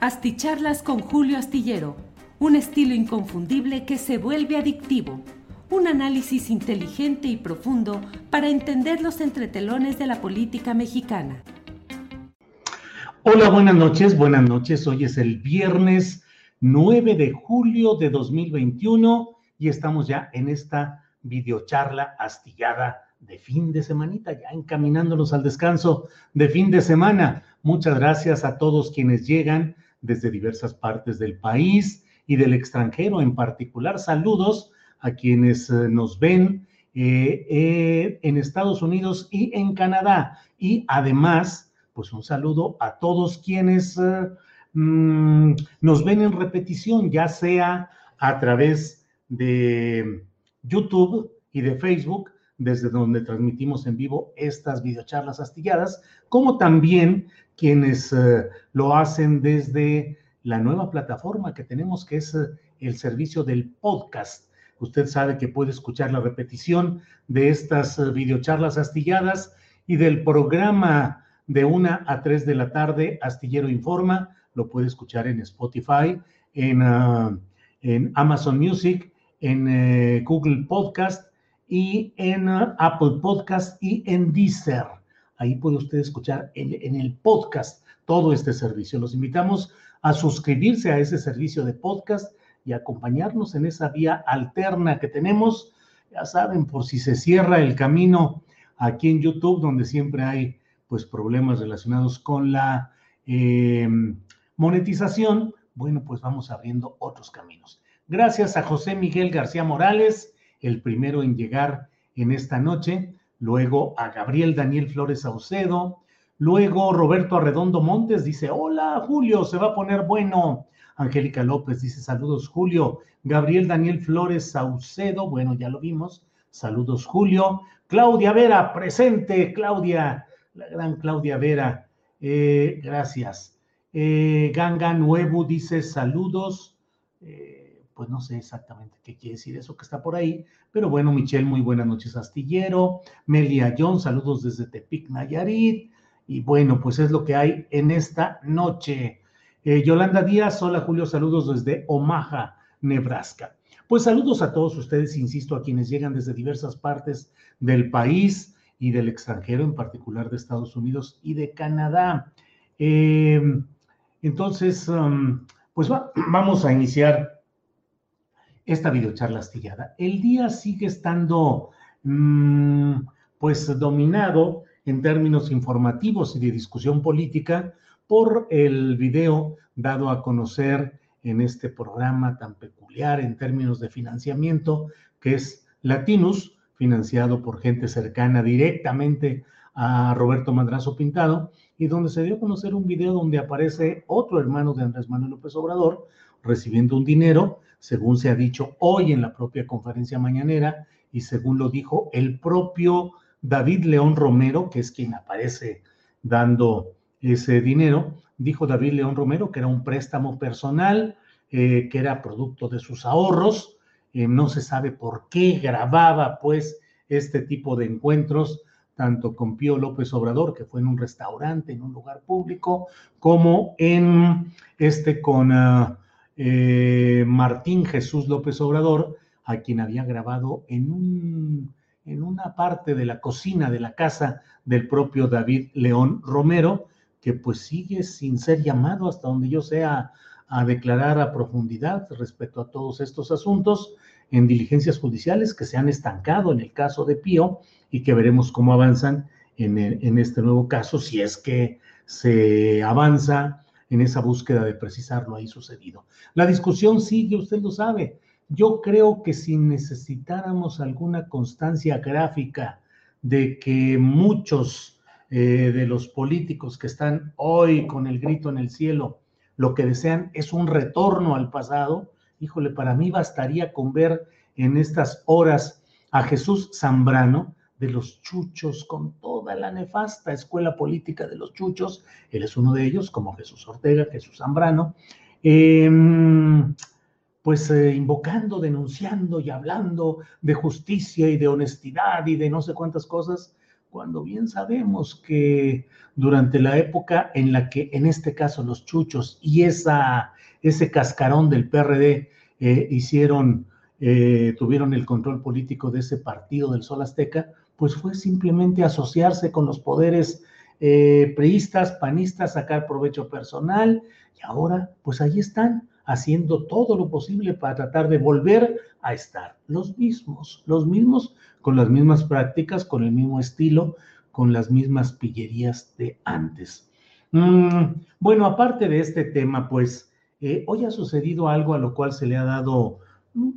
Asticharlas con Julio Astillero, un estilo inconfundible que se vuelve adictivo, un análisis inteligente y profundo para entender los entretelones de la política mexicana. Hola, buenas noches, buenas noches. Hoy es el viernes 9 de julio de 2021 y estamos ya en esta videocharla astillada de fin de semanita, ya encaminándonos al descanso de fin de semana. Muchas gracias a todos quienes llegan desde diversas partes del país y del extranjero en particular. Saludos a quienes eh, nos ven eh, eh, en Estados Unidos y en Canadá. Y además, pues un saludo a todos quienes mm, nos ven en repetición, ya sea a través de YouTube y de Facebook, desde donde transmitimos en vivo estas videocharlas astilladas, como también quienes eh, lo hacen desde la nueva plataforma que tenemos, que es eh, el servicio del podcast. Usted sabe que puede escuchar la repetición de estas eh, videocharlas astilladas y del programa de una a 3 de la tarde, Astillero Informa, lo puede escuchar en Spotify, en, ah, en Amazon Music, en Google Podcast y en ah, Apple Podcast y en Deezer. Ahí puede usted escuchar en, en el podcast todo este servicio. Los invitamos a suscribirse a ese servicio de podcast y acompañarnos en esa vía alterna que tenemos. Ya saben, por si se cierra el camino aquí en YouTube, donde siempre hay pues problemas relacionados con la eh, monetización, bueno, pues vamos abriendo otros caminos. Gracias a José Miguel García Morales, el primero en llegar en esta noche, luego a Gabriel Daniel Flores Saucedo, luego Roberto Arredondo Montes dice, hola Julio, se va a poner bueno. Angélica López dice, saludos Julio. Gabriel Daniel Flores Saucedo, bueno, ya lo vimos. Saludos Julio. Claudia Vera, presente, Claudia, la gran Claudia Vera, eh, gracias. Eh, Ganga Nuevo dice saludos. Eh, pues no sé exactamente qué quiere decir eso que está por ahí, pero bueno, Michelle, muy buenas noches, Astillero. Melia John, saludos desde Tepic, Nayarit. Y bueno, pues es lo que hay en esta noche. Eh, Yolanda Díaz, hola Julio, saludos desde Omaha, Nebraska. Pues saludos a todos ustedes, insisto, a quienes llegan desde diversas partes del país y del extranjero, en particular de Estados Unidos y de Canadá. Eh, entonces, um, pues va- vamos a iniciar esta videocharla astillada. El día sigue estando, mm, pues, dominado en términos informativos y de discusión política por el video dado a conocer en este programa tan peculiar en términos de financiamiento, que es Latinus, financiado por gente cercana directamente a Roberto Madrazo Pintado, y donde se dio a conocer un video donde aparece otro hermano de Andrés Manuel López Obrador recibiendo un dinero, según se ha dicho hoy en la propia conferencia mañanera, y según lo dijo el propio David León Romero, que es quien aparece dando ese dinero, dijo David León Romero que era un préstamo personal, eh, que era producto de sus ahorros, eh, no se sabe por qué grababa pues este tipo de encuentros tanto con Pío López Obrador, que fue en un restaurante, en un lugar público, como en este con uh, eh, Martín Jesús López Obrador, a quien había grabado en, un, en una parte de la cocina de la casa del propio David León Romero, que pues sigue sin ser llamado hasta donde yo sea a declarar a profundidad respecto a todos estos asuntos en diligencias judiciales que se han estancado en el caso de Pío y que veremos cómo avanzan en, en este nuevo caso, si es que se avanza en esa búsqueda de precisar lo ahí sucedido. La discusión sigue, usted lo sabe. Yo creo que si necesitáramos alguna constancia gráfica de que muchos eh, de los políticos que están hoy con el grito en el cielo, lo que desean es un retorno al pasado, híjole, para mí bastaría con ver en estas horas a Jesús Zambrano de los chuchos, con toda la nefasta escuela política de los chuchos, él es uno de ellos, como Jesús Ortega, Jesús Zambrano, em, pues eh, invocando, denunciando y hablando de justicia y de honestidad y de no sé cuántas cosas, cuando bien sabemos que durante la época en la que en este caso los chuchos y esa, ese cascarón del PRD eh, hicieron, eh, tuvieron el control político de ese partido del Sol Azteca, pues fue simplemente asociarse con los poderes eh, panistas, sacar provecho personal, y ahora pues ahí están haciendo todo lo posible para tratar de volver a estar los mismos, los mismos con las mismas prácticas, con el mismo estilo, con las mismas pillerías de antes. Mm, bueno, aparte de este tema, pues eh, hoy ha sucedido algo a lo cual se le ha dado,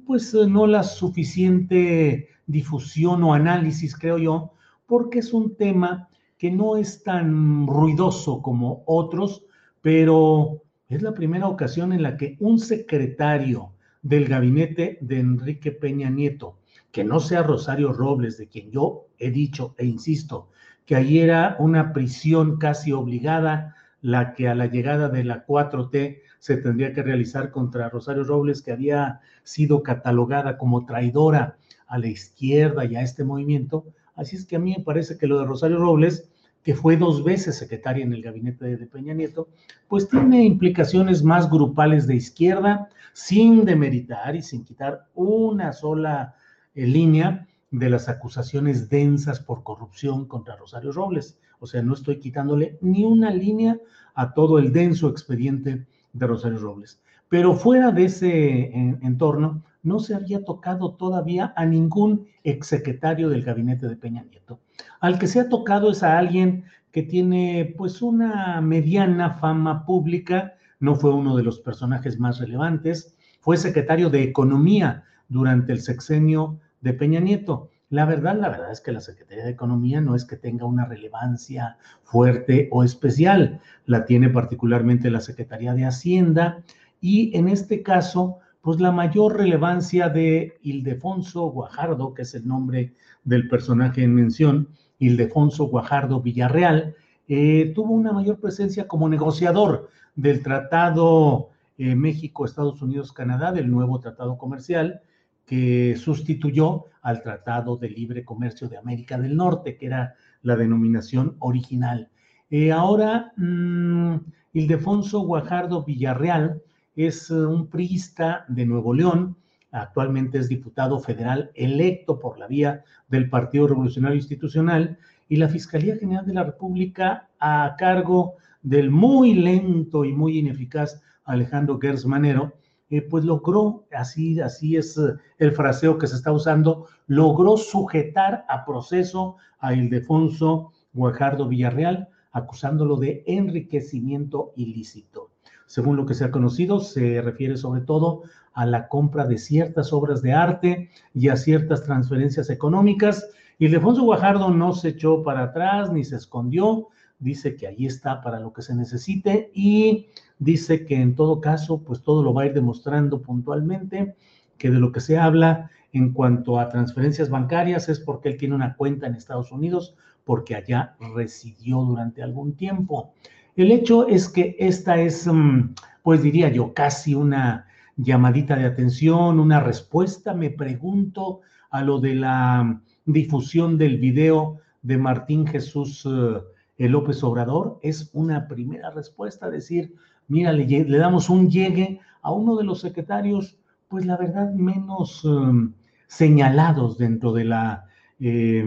pues no la suficiente difusión o análisis, creo yo, porque es un tema que no es tan ruidoso como otros, pero es la primera ocasión en la que un secretario del gabinete de Enrique Peña Nieto, que no sea Rosario Robles, de quien yo he dicho e insisto, que ahí era una prisión casi obligada, la que a la llegada de la 4T se tendría que realizar contra Rosario Robles, que había sido catalogada como traidora a la izquierda y a este movimiento. Así es que a mí me parece que lo de Rosario Robles, que fue dos veces secretaria en el gabinete de Peña Nieto, pues tiene implicaciones más grupales de izquierda, sin demeritar y sin quitar una sola eh, línea de las acusaciones densas por corrupción contra Rosario Robles. O sea, no estoy quitándole ni una línea a todo el denso expediente de Rosario Robles. Pero fuera de ese entorno, no se había tocado todavía a ningún exsecretario del gabinete de Peña Nieto. Al que se ha tocado es a alguien que tiene pues una mediana fama pública, no fue uno de los personajes más relevantes, fue secretario de Economía durante el sexenio de Peña Nieto. La verdad, la verdad es que la Secretaría de Economía no es que tenga una relevancia fuerte o especial, la tiene particularmente la Secretaría de Hacienda y en este caso pues la mayor relevancia de Ildefonso Guajardo, que es el nombre del personaje en mención, Ildefonso Guajardo Villarreal, eh, tuvo una mayor presencia como negociador del Tratado eh, México-Estados Unidos-Canadá, del nuevo tratado comercial, que sustituyó al Tratado de Libre Comercio de América del Norte, que era la denominación original. Eh, ahora, mm, Ildefonso Guajardo Villarreal, es eh, un priista de Nuevo León, actualmente es diputado federal electo por la vía del Partido Revolucionario Institucional y la Fiscalía General de la República a cargo del muy lento y muy ineficaz Alejandro Gers Manero, eh, pues logró, así, así es eh, el fraseo que se está usando, logró sujetar a proceso a Ildefonso Guajardo Villarreal, acusándolo de enriquecimiento ilícito. Según lo que se ha conocido, se refiere sobre todo a la compra de ciertas obras de arte y a ciertas transferencias económicas. Ildefonso Guajardo no se echó para atrás ni se escondió, dice que ahí está para lo que se necesite y dice que en todo caso, pues todo lo va a ir demostrando puntualmente, que de lo que se habla en cuanto a transferencias bancarias es porque él tiene una cuenta en Estados Unidos, porque allá residió durante algún tiempo. El hecho es que esta es, mm, pues diría yo, casi una llamadita de atención, una respuesta, me pregunto, a lo de la difusión del video de Martín Jesús eh, López Obrador es una primera respuesta, decir, mira, le, damos un llegue a uno de los secretarios, pues la verdad, menos eh, señalados dentro de la, eh,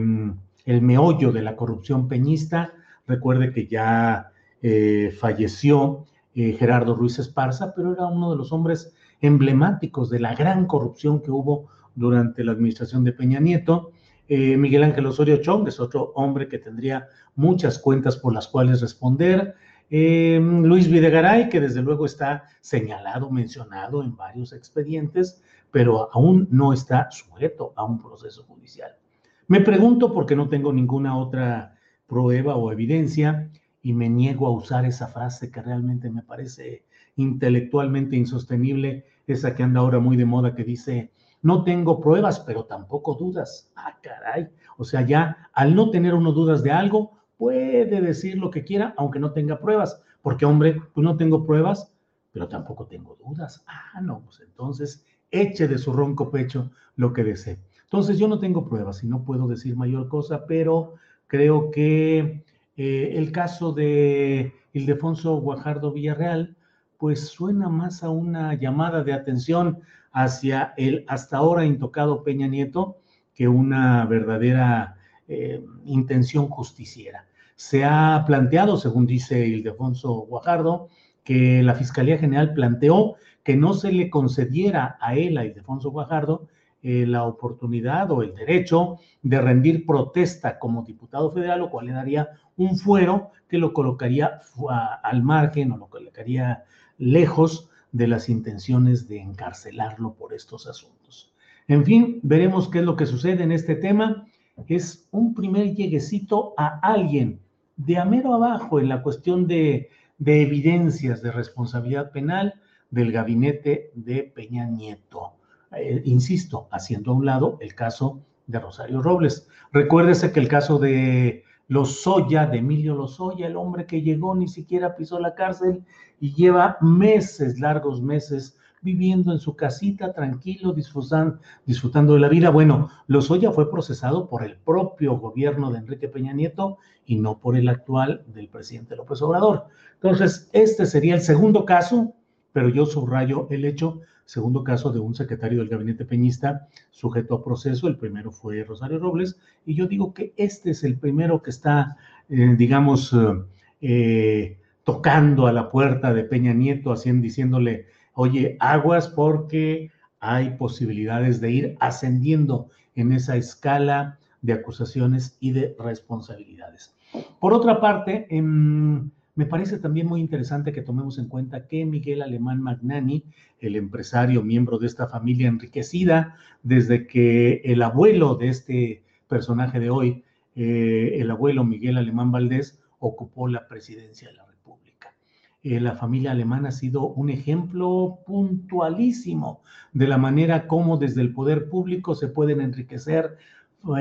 el meollo de la corrupción peñista. Recuerde que ya eh, falleció eh, Gerardo Ruiz Esparza, pero era uno de los hombres emblemáticos de la gran corrupción que hubo durante la administración de Peña Nieto. Eh, Miguel Ángel Osorio Chong es otro hombre que tendría muchas cuentas por las cuales responder. Eh, Luis Videgaray, que desde luego está señalado, mencionado en varios expedientes, pero aún no está sujeto a un proceso judicial. Me pregunto, porque no tengo ninguna otra prueba o evidencia, y me niego a usar esa frase que realmente me parece intelectualmente insostenible, esa que anda ahora muy de moda que dice, no tengo pruebas, pero tampoco dudas. Ah, caray. O sea, ya al no tener uno dudas de algo, puede decir lo que quiera, aunque no tenga pruebas. Porque, hombre, pues no tengo pruebas, pero tampoco tengo dudas. Ah, no, pues entonces eche de su ronco pecho lo que desee. Entonces, yo no tengo pruebas y no puedo decir mayor cosa, pero creo que eh, el caso de Ildefonso Guajardo Villarreal, pues suena más a una llamada de atención hacia el hasta ahora intocado Peña Nieto que una verdadera eh, intención justiciera. Se ha planteado, según dice Ildefonso Guajardo, que la Fiscalía General planteó que no se le concediera a él, a Ildefonso Guajardo, eh, la oportunidad o el derecho de rendir protesta como diputado federal, lo cual le daría un fuero que lo colocaría al margen o lo colocaría lejos de las intenciones de encarcelarlo por estos asuntos. En fin, veremos qué es lo que sucede en este tema. Es un primer lleguecito a alguien de amero abajo en la cuestión de, de evidencias de responsabilidad penal del gabinete de Peña Nieto. Eh, insisto, haciendo a un lado el caso de Rosario Robles. Recuérdese que el caso de Lozoya, de Emilio Lozoya, el hombre que llegó, ni siquiera pisó la cárcel y lleva meses, largos meses, viviendo en su casita tranquilo, disfrutando, disfrutando de la vida. Bueno, Lozoya fue procesado por el propio gobierno de Enrique Peña Nieto y no por el actual del presidente López Obrador. Entonces, este sería el segundo caso, pero yo subrayo el hecho segundo caso de un secretario del gabinete peñista sujeto a proceso, el primero fue Rosario Robles, y yo digo que este es el primero que está, eh, digamos, eh, tocando a la puerta de Peña Nieto, haciendo, diciéndole, oye, aguas porque hay posibilidades de ir ascendiendo en esa escala de acusaciones y de responsabilidades. Por otra parte, en me parece también muy interesante que tomemos en cuenta que Miguel Alemán Magnani, el empresario miembro de esta familia enriquecida, desde que el abuelo de este personaje de hoy, eh, el abuelo Miguel Alemán Valdés, ocupó la presidencia de la República. Eh, la familia alemana ha sido un ejemplo puntualísimo de la manera como desde el poder público se pueden enriquecer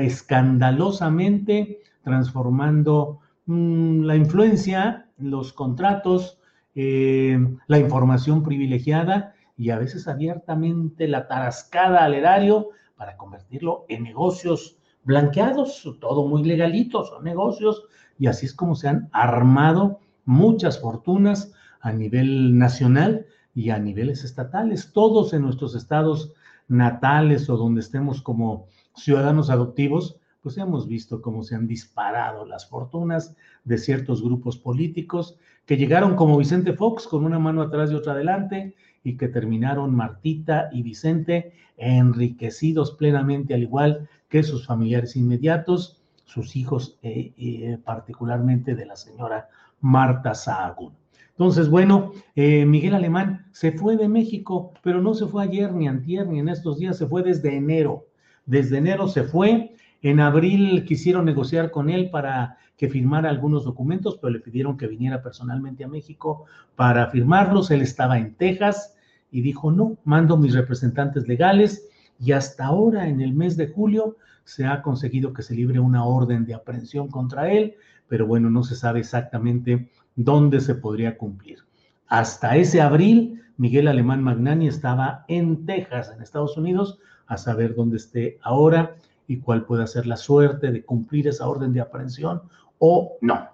escandalosamente, transformando mm, la influencia los contratos, eh, la información privilegiada y a veces abiertamente la tarascada al erario para convertirlo en negocios blanqueados, todo muy legalito, son negocios, y así es como se han armado muchas fortunas a nivel nacional y a niveles estatales, todos en nuestros estados natales o donde estemos como ciudadanos adoptivos, pues hemos visto cómo se han disparado las fortunas de ciertos grupos políticos que llegaron como Vicente Fox con una mano atrás y otra adelante y que terminaron Martita y Vicente enriquecidos plenamente al igual que sus familiares inmediatos, sus hijos, eh, eh, particularmente de la señora Marta Sahagún. Entonces, bueno, eh, Miguel Alemán se fue de México, pero no se fue ayer, ni antier, ni en estos días, se fue desde enero. Desde enero se fue en abril quisieron negociar con él para que firmara algunos documentos, pero le pidieron que viniera personalmente a México para firmarlos. Él estaba en Texas y dijo, no, mando mis representantes legales y hasta ahora, en el mes de julio, se ha conseguido que se libre una orden de aprehensión contra él, pero bueno, no se sabe exactamente dónde se podría cumplir. Hasta ese abril, Miguel Alemán Magnani estaba en Texas, en Estados Unidos, a saber dónde esté ahora y cuál puede ser la suerte de cumplir esa orden de aprehensión o no.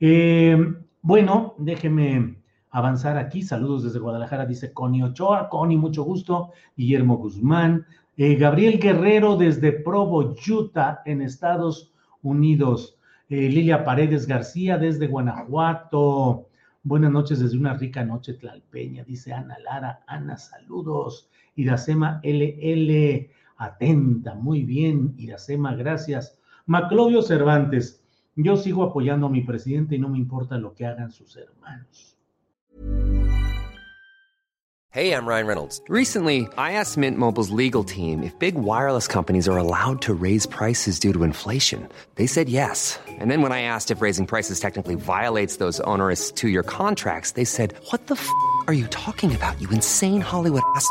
Eh, bueno, déjeme avanzar aquí. Saludos desde Guadalajara, dice Connie Ochoa. Connie, mucho gusto. Guillermo Guzmán. Eh, Gabriel Guerrero desde Provo, Utah, en Estados Unidos. Eh, Lilia Paredes García desde Guanajuato. Buenas noches desde una rica noche tlalpeña, dice Ana Lara. Ana, saludos. Iracema LL, atenta, muy bien. Iracema, gracias. Maclovio Cervantes, yo sigo apoyando a mi presidente y no me importa lo que hagan sus hermanos. Hey, I'm Ryan Reynolds. Recently, I asked Mint Mobile's legal team if big wireless companies are allowed to raise prices due to inflation. They said yes. And then when I asked if raising prices technically violates those onerous two year contracts, they said, What the f are you talking about, you insane Hollywood ass?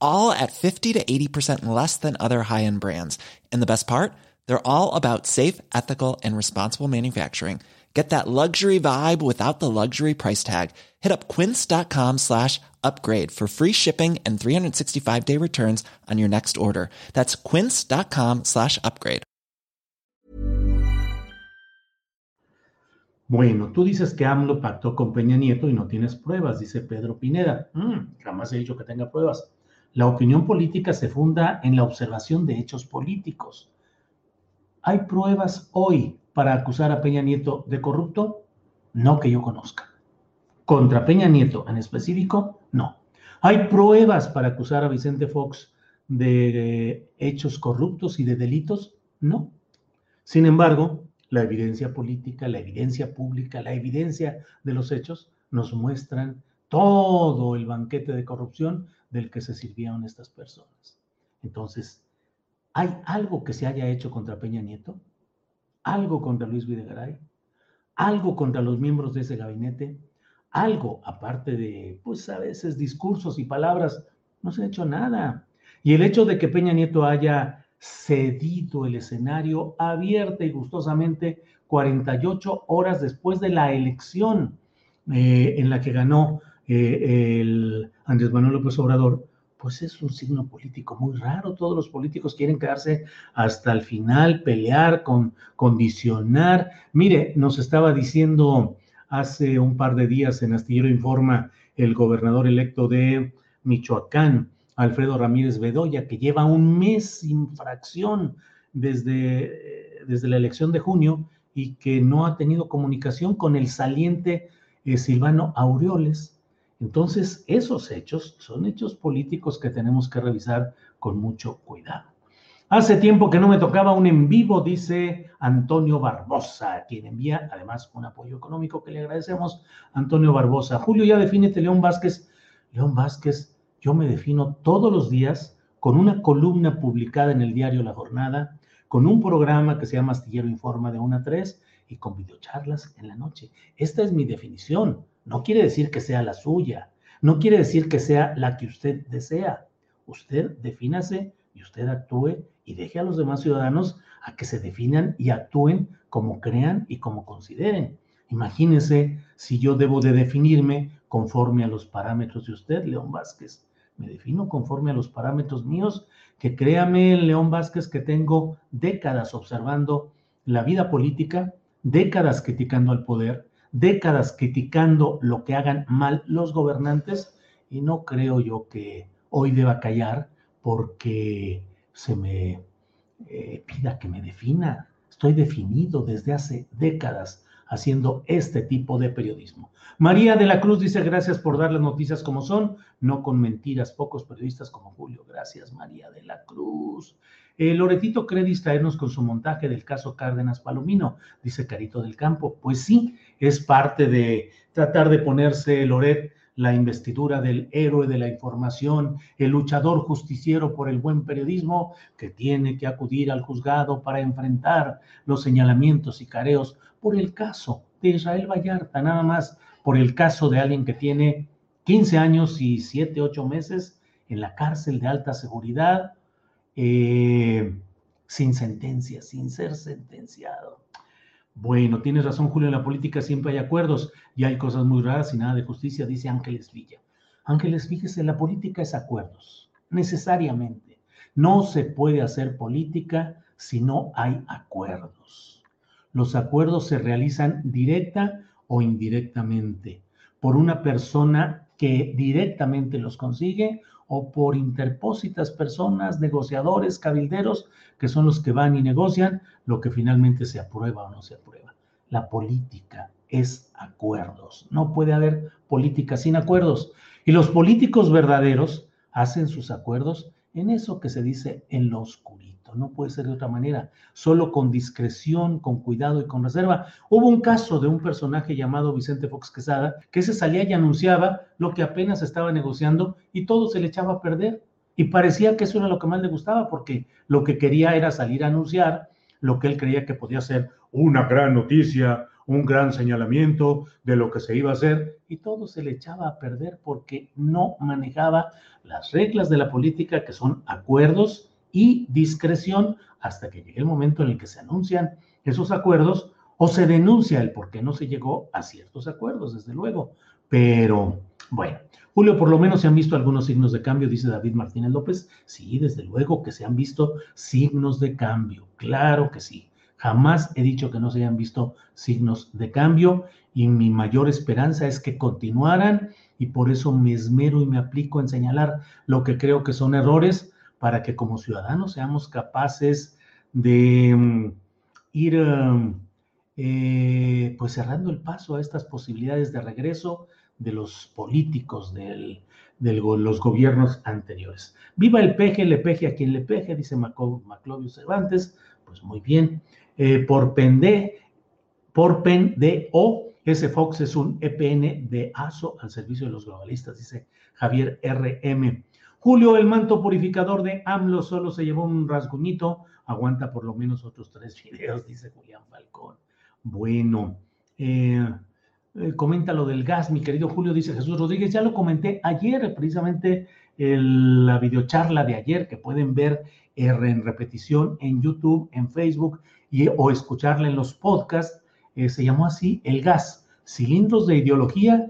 all at 50 to 80% less than other high-end brands. And the best part? They're all about safe, ethical, and responsible manufacturing. Get that luxury vibe without the luxury price tag. Hit up quince.com slash upgrade for free shipping and 365-day returns on your next order. That's quince.com slash upgrade. Bueno, tú dices que AMLO pactó con Peña Nieto y no tienes pruebas, dice Pedro Pineda. Mm, jamás he dicho que tenga pruebas. La opinión política se funda en la observación de hechos políticos. ¿Hay pruebas hoy para acusar a Peña Nieto de corrupto? No que yo conozca. Contra Peña Nieto en específico, no. ¿Hay pruebas para acusar a Vicente Fox de hechos corruptos y de delitos? No. Sin embargo, la evidencia política, la evidencia pública, la evidencia de los hechos nos muestran todo el banquete de corrupción del que se sirvieron estas personas. Entonces, ¿hay algo que se haya hecho contra Peña Nieto? ¿Algo contra Luis Videgaray? ¿Algo contra los miembros de ese gabinete? Algo, aparte de, pues a veces discursos y palabras, no se ha hecho nada. Y el hecho de que Peña Nieto haya cedido el escenario abierta y gustosamente 48 horas después de la elección eh, en la que ganó eh, el Andrés Manuel López Obrador, pues es un signo político muy raro. Todos los políticos quieren quedarse hasta el final, pelear, con, condicionar. Mire, nos estaba diciendo hace un par de días en Astillero Informa el gobernador electo de Michoacán, Alfredo Ramírez Bedoya, que lleva un mes sin fracción desde, desde la elección de junio y que no ha tenido comunicación con el saliente eh, Silvano Aureoles entonces, esos hechos son hechos políticos que tenemos que revisar con mucho cuidado. Hace tiempo que no me tocaba un en vivo, dice Antonio Barbosa, quien envía además un apoyo económico que le agradecemos. Antonio Barbosa. Julio, ya defínete León Vázquez. León Vázquez, yo me defino todos los días con una columna publicada en el diario La Jornada, con un programa que se llama Astillero Informa de 1 a 3 y con videocharlas en la noche. Esta es mi definición. No quiere decir que sea la suya, no quiere decir que sea la que usted desea. Usted defínase y usted actúe y deje a los demás ciudadanos a que se definan y actúen como crean y como consideren. Imagínese si yo debo de definirme conforme a los parámetros de usted, León Vázquez. Me defino conforme a los parámetros míos, que créame, León Vázquez, que tengo décadas observando la vida política, décadas criticando al poder, décadas criticando lo que hagan mal los gobernantes y no creo yo que hoy deba callar porque se me eh, pida que me defina. Estoy definido desde hace décadas haciendo este tipo de periodismo. María de la Cruz dice gracias por dar las noticias como son, no con mentiras, pocos periodistas como Julio. Gracias, María de la Cruz. Eh, Loretito cree distraernos con su montaje del caso Cárdenas Palomino, dice Carito del Campo. Pues sí, es parte de tratar de ponerse Loret la investidura del héroe de la información, el luchador justiciero por el buen periodismo, que tiene que acudir al juzgado para enfrentar los señalamientos y careos por el caso de Israel Vallarta, nada más por el caso de alguien que tiene 15 años y 7, 8 meses en la cárcel de alta seguridad, eh, sin sentencia, sin ser sentenciado. Bueno, tienes razón, Julio, en la política siempre hay acuerdos y hay cosas muy raras y nada de justicia, dice Ángeles Villa. Ángeles, fíjese, la política es acuerdos, necesariamente. No se puede hacer política si no hay acuerdos. Los acuerdos se realizan directa o indirectamente por una persona que directamente los consigue o por interpósitas personas, negociadores, cabilderos, que son los que van y negocian lo que finalmente se aprueba o no se aprueba. La política es acuerdos. No puede haber política sin acuerdos. Y los políticos verdaderos hacen sus acuerdos en eso que se dice en lo oscurito no puede ser de otra manera, solo con discreción, con cuidado y con reserva. Hubo un caso de un personaje llamado Vicente Fox Quesada que se salía y anunciaba lo que apenas estaba negociando y todo se le echaba a perder. Y parecía que eso era lo que más le gustaba porque lo que quería era salir a anunciar lo que él creía que podía ser una gran noticia, un gran señalamiento de lo que se iba a hacer y todo se le echaba a perder porque no manejaba las reglas de la política que son acuerdos y discreción hasta que llegue el momento en el que se anuncian esos acuerdos o se denuncia el por qué no se llegó a ciertos acuerdos, desde luego. Pero bueno, Julio, por lo menos se han visto algunos signos de cambio, dice David Martínez López. Sí, desde luego que se han visto signos de cambio, claro que sí. Jamás he dicho que no se hayan visto signos de cambio y mi mayor esperanza es que continuaran y por eso me esmero y me aplico en señalar lo que creo que son errores para que como ciudadanos seamos capaces de mm, ir mm, eh, pues cerrando el paso a estas posibilidades de regreso de los políticos de los gobiernos anteriores. Viva el peje, le peje a quien le peje, dice Maclovio Cervantes, pues muy bien. Eh, por pende, por pen de o, ese Fox es un EPN de ASO al servicio de los globalistas, dice Javier RM. Julio, el manto purificador de AMLO solo se llevó un rasguñito, aguanta por lo menos otros tres videos, dice Julián Falcón. Bueno, eh, eh, comenta lo del gas, mi querido Julio, dice Jesús Rodríguez, ya lo comenté ayer, precisamente la videocharla de ayer, que pueden ver en repetición en YouTube, en Facebook y, o escucharla en los podcasts, eh, se llamó así El gas, cilindros de ideología,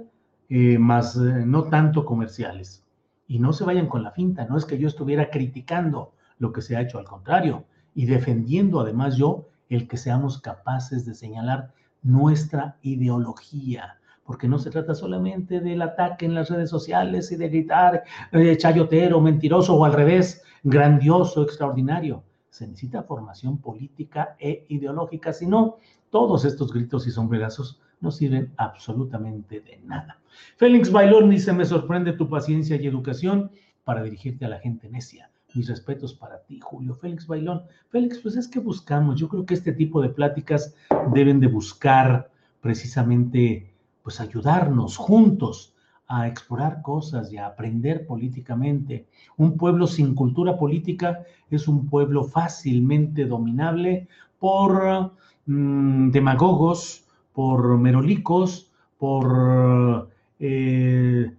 más no tanto comerciales. Y no se vayan con la finta, no es que yo estuviera criticando lo que se ha hecho, al contrario, y defendiendo además yo el que seamos capaces de señalar nuestra ideología, porque no se trata solamente del ataque en las redes sociales y de gritar eh, chayotero, mentiroso o al revés, grandioso, extraordinario. Se necesita formación política e ideológica, si no, todos estos gritos y sombrerazos no sirven absolutamente de nada. Félix Bailón dice, me sorprende tu paciencia y educación para dirigirte a la gente necia. Mis respetos para ti, Julio. Félix Bailón. Félix, pues es que buscamos. Yo creo que este tipo de pláticas deben de buscar precisamente, pues ayudarnos juntos a explorar cosas y a aprender políticamente. Un pueblo sin cultura política es un pueblo fácilmente dominable por mm, demagogos, por merolicos, por eh,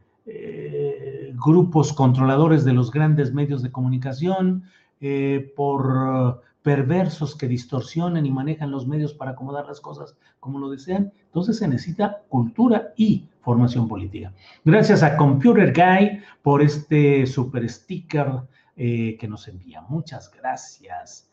grupos controladores de los grandes medios de comunicación, eh, por perversos que distorsionan y manejan los medios para acomodar las cosas como lo desean. Entonces se necesita cultura y formación política. Gracias a Computer Guy por este super sticker que nos envía. Muchas gracias.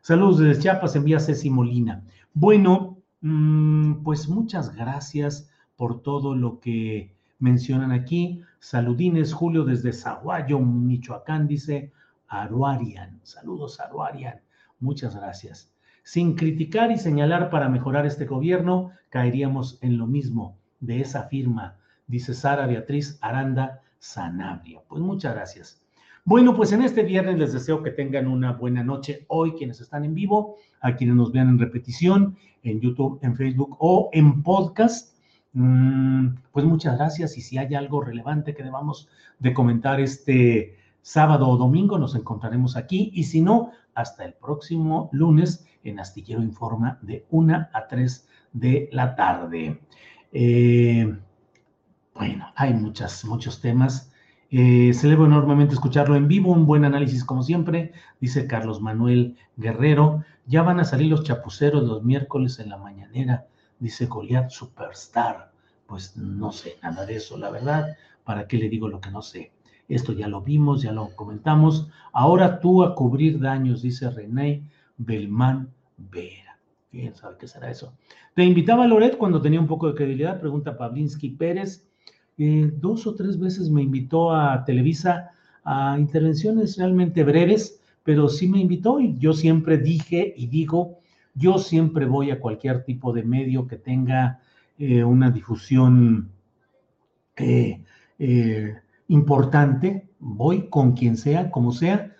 saludos desde Chiapas, envía Ceci Molina. Bueno, mm, pues muchas gracias por todo lo que mencionan aquí. Saludines, Julio, desde Zaguayo, Michoacán, dice Aruarian. Saludos, Aruarian. Muchas gracias. Sin criticar y señalar para mejorar este gobierno, caeríamos en lo mismo de esa firma, dice Sara Beatriz Aranda Sanabria. Pues muchas gracias. Bueno, pues en este viernes les deseo que tengan una buena noche hoy quienes están en vivo, a quienes nos vean en repetición, en YouTube, en Facebook o en podcast. Mm, pues muchas gracias y si hay algo relevante que debamos de comentar este sábado o domingo, nos encontraremos aquí y si no, hasta el próximo lunes en Astillero Informa de 1 a 3 de la tarde. Eh, bueno, hay muchas, muchos temas. Eh, celebro enormemente escucharlo en vivo, un buen análisis como siempre, dice Carlos Manuel Guerrero. Ya van a salir los chapuceros los miércoles en la mañanera, dice Goliath Superstar. Pues no sé nada de eso, la verdad. ¿Para qué le digo lo que no sé? Esto ya lo vimos, ya lo comentamos. Ahora tú a cubrir daños, dice René Belmán Vera. ¿Quién sabe qué será eso? Te invitaba Loret cuando tenía un poco de credibilidad, pregunta Pavlinsky Pérez. Eh, dos o tres veces me invitó a Televisa a intervenciones realmente breves, pero sí me invitó y yo siempre dije y digo, yo siempre voy a cualquier tipo de medio que tenga eh, una difusión eh, importante, voy con quien sea, como sea,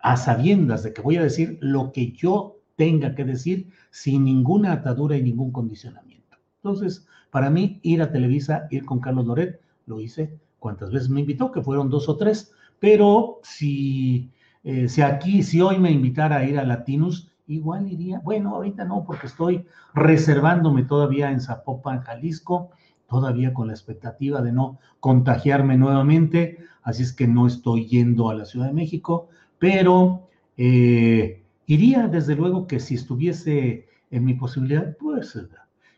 a sabiendas de que voy a decir lo que yo tenga que decir sin ninguna atadura y ningún condicionamiento. Entonces, para mí, ir a Televisa, ir con Carlos Loret, lo hice cuantas veces me invitó, que fueron dos o tres, pero si, eh, si aquí, si hoy me invitara a ir a Latinus, igual iría, bueno, ahorita no, porque estoy reservándome todavía en Zapopan, Jalisco, todavía con la expectativa de no contagiarme nuevamente, así es que no estoy yendo a la Ciudad de México, pero eh, iría desde luego que si estuviese en mi posibilidad, pues,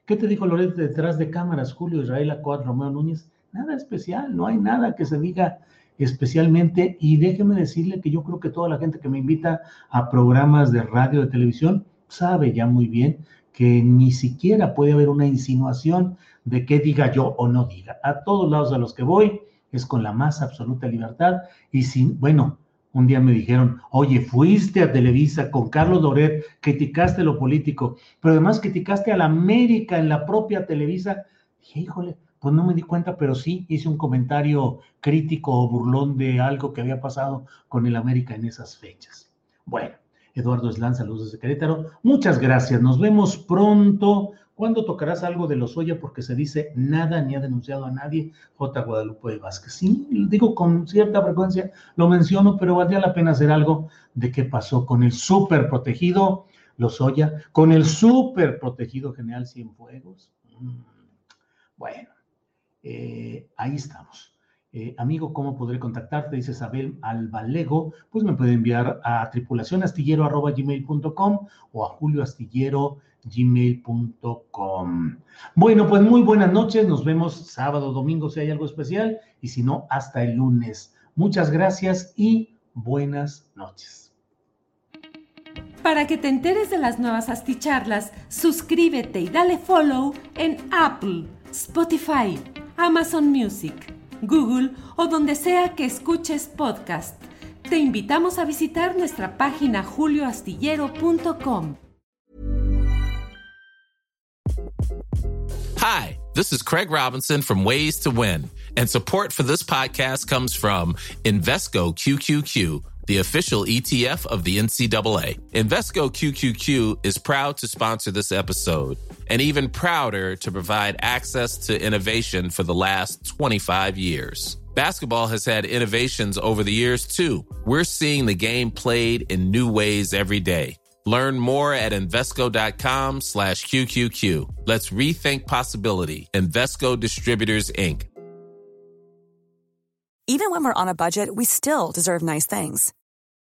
¿qué te dijo Loret detrás de cámaras, Julio Israel Acoad, Romeo Núñez? Nada especial, no hay nada que se diga especialmente y déjeme decirle que yo creo que toda la gente que me invita a programas de radio, de televisión, sabe ya muy bien que ni siquiera puede haber una insinuación de qué diga yo o no diga. A todos lados a los que voy es con la más absoluta libertad y sin, bueno, un día me dijeron, oye, fuiste a Televisa con Carlos Loret, criticaste lo político, pero además criticaste a la América en la propia Televisa. Dije, híjole, pues no me di cuenta, pero sí hice un comentario crítico o burlón de algo que había pasado con el América en esas fechas. Bueno, Eduardo Eslán, saludos desde Querétaro. Muchas gracias. Nos vemos pronto. ¿Cuándo tocarás algo de los Oya? Porque se dice nada ni ha denunciado a nadie. J. Guadalupe Vázquez. Sí, digo con cierta frecuencia, lo menciono, pero valdría la pena hacer algo de qué pasó con el súper protegido Lozoya, con el súper protegido General Cienfuegos. Mm, bueno, eh, ahí estamos. Eh, amigo, ¿cómo podré contactarte? Dice Isabel Albalego. Pues me puede enviar a tripulacionastillero.gmail.com o a julioastillero.gmail.com. Bueno, pues muy buenas noches. Nos vemos sábado, domingo si hay algo especial y si no, hasta el lunes. Muchas gracias y buenas noches. Para que te enteres de las nuevas asticharlas, suscríbete y dale follow en Apple, Spotify, Amazon Music, Google o donde sea que escuches podcast. Te invitamos a visitar nuestra página julioastillero.com. Hi, this is Craig Robinson from Ways to Win, and support for this podcast comes from Invesco QQQ the official ETF of the NCAA. Invesco QQQ is proud to sponsor this episode and even prouder to provide access to innovation for the last 25 years. Basketball has had innovations over the years too. We're seeing the game played in new ways every day. Learn more at Invesco.com slash QQQ. Let's rethink possibility. Invesco Distributors, Inc. Even when we're on a budget, we still deserve nice things.